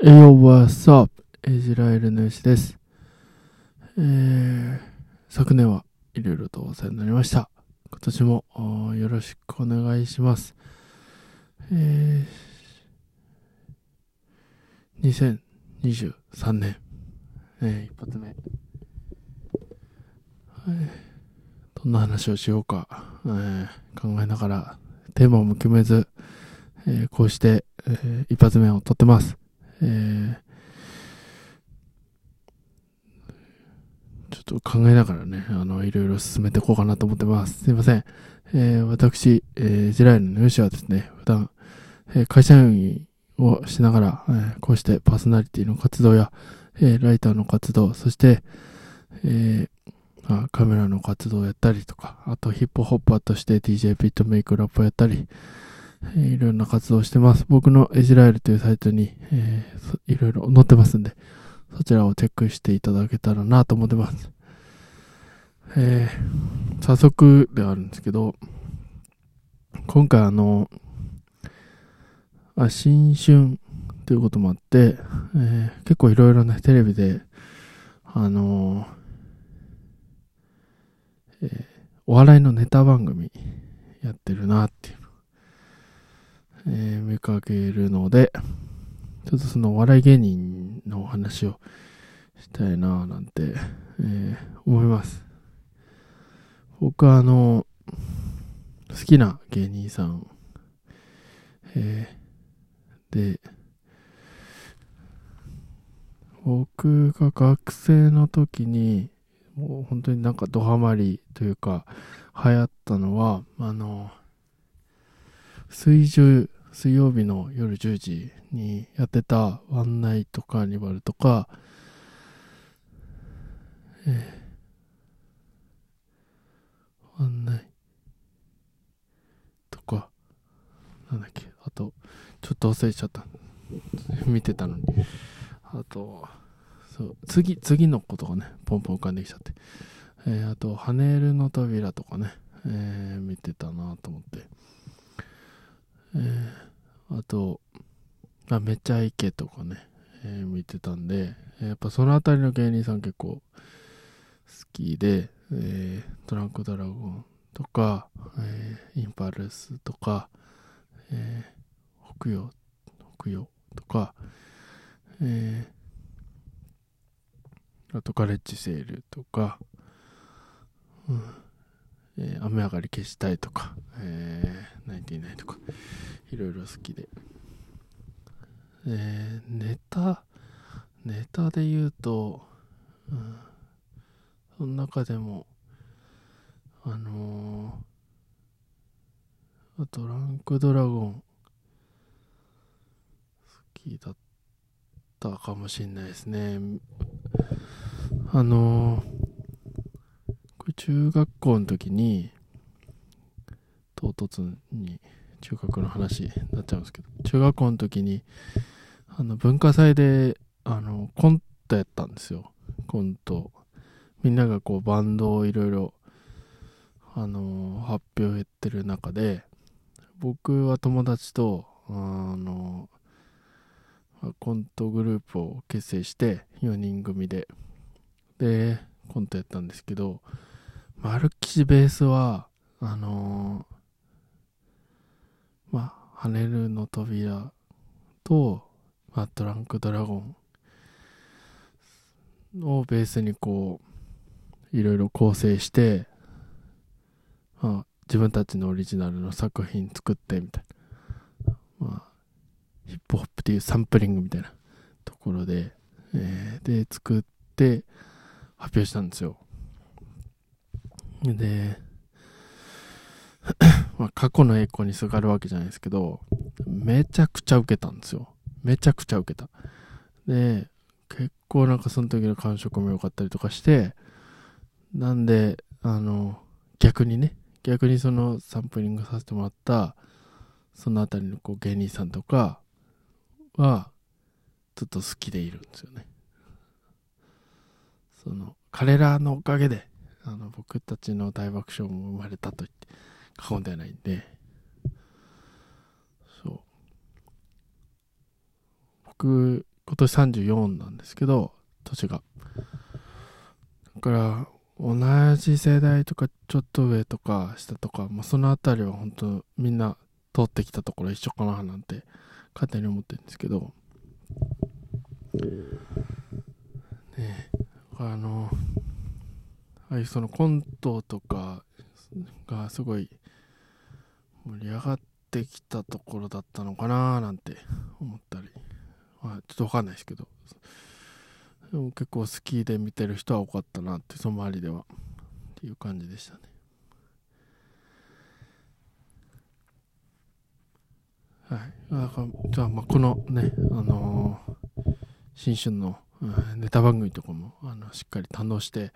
えよ、what's up? イジラエルの牛です。えー、昨年はいろいろとお世話になりました。今年もよろしくお願いします。えー、2023年、えー、一発目。はい、どんな話をしようか、えー考えながら、テーマも決めず、えーこうして、えー一発目を撮ってます。えーちょっと考えながらね、あの、いろいろ進めていこうかなと思ってます。すいません。えー私、えー、ジライルの吉はですね、普段、えー会社員をしながら、えーこうしてパーソナリティの活動や、えーライターの活動、そして、えーカメラの活動をやったりとか、あとヒップホッパーとして DJ ビットメイクラップをやったり、えーいろんな活動してます。僕のエジラエルというサイトに、えーいろいろ載ってますんで、そちらをチェックしていただけたらなと思ってます。えー早速ではあるんですけど、今回あの、あ新春ということもあって、えー結構いろいろね、テレビで、あのえーお笑いのネタ番組やってるなっていうかけるので、ちょっとそのお笑い芸人のお話をしたいなぁなんて、えー思います。僕はあの、好きな芸人さん、えーで、僕が学生の時に、もう本当になんかドハマりというか、流行ったのは、あの、水10水曜日の夜10時にやってたワンナイトカーニバルとか、えー、ワンナイとか、なんだっけ、あと、ちょっと忘れちゃった。見てたのに。あと、そう、次、次のことがね、ポンポン浮かんできちゃって。えー、あと、ハネールの扉とかね、えー見てたなと思って。えーあ、めちゃイケとかね、えー見てたんで、やっぱそのあたりの芸人さん結構好きで、えートランクドラゴンとか、えーインパルスとか、えー北洋、北洋とか、えーあとガレッジセールとか、うんえー雨上がり消したいとか、えー、ナインティナインとか、いろいろ好きで。えー、ネタ、ネタで言うと、うん、その中でも、あのー、あとランクドラゴン、好きだったかもしれないですね。あのー、これ中学校の時に、唐突に中学の話になっちゃうんですけど、中学校の時に、あの、文化祭で、あの、コントやったんですよ。コント。みんながこう、バンドをいろいろ、あの、発表やってる中で、僕は友達と、あの、コントグループを結成して、4人組で、で、コントやったんですけど、マルキシベースは、あのま跳ねるの扉と、まあ、トランクドラゴンをベースにこう、いろいろ構成して、まあ、自分たちのオリジナルの作品作ってみたいな。まあ、ヒップホップっていうサンプリングみたいなところで、えーで、作って発表したんですよ。で、ま、過去の栄光にすがるわけじゃないですけど、めちゃくちゃ受けたんですよ。めちゃくちゃ受けた。で、結構なんかその時の感触も良かったりとかして、なんで、あの、逆にね、逆にそのサンプリングさせてもらった、そのあたりのこう芸人さんとかは、ちょっと好きでいるんですよね。その、彼らのおかげで、あの、僕たちの大爆笑も生まれたと言って過言ではないんで、そう。僕、今年34なんですけど、年が。だから、同じ世代とか、ちょっと上とか下とか、まあ、そのあたりは本当みんな通ってきたところ一緒かななんて勝手に思ってるんですけど、ねあの、ああいうそのコントとかがすごい盛り上がってきたところだったのかななんて思ったり、まあ、ちょっとわかんないですけど、でも結構好きで見てる人は多かったなってその周りでは。っていう感じでしたね。はい。だからじゃあまあこのねあのー、新春の、うん、ネタ番組とかもあのしっかり堪能して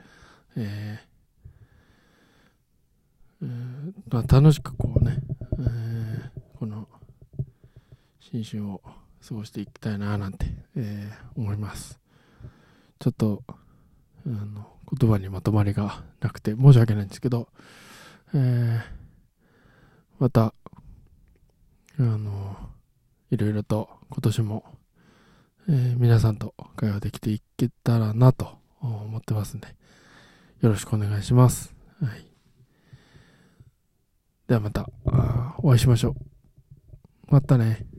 えー、えー、まあ、楽しくこうね、えー、この新春を過ごしていきたいななんて、えー、思いますちょっと、あの、言葉にまとまりがなくて申し訳ないんですけど、えー、また、あの、いろいろと今年も、えー、皆さんと会話できていけたらなと思ってますんで、よろしくお願いします。はい。ではまた、お会いしましょう。またね。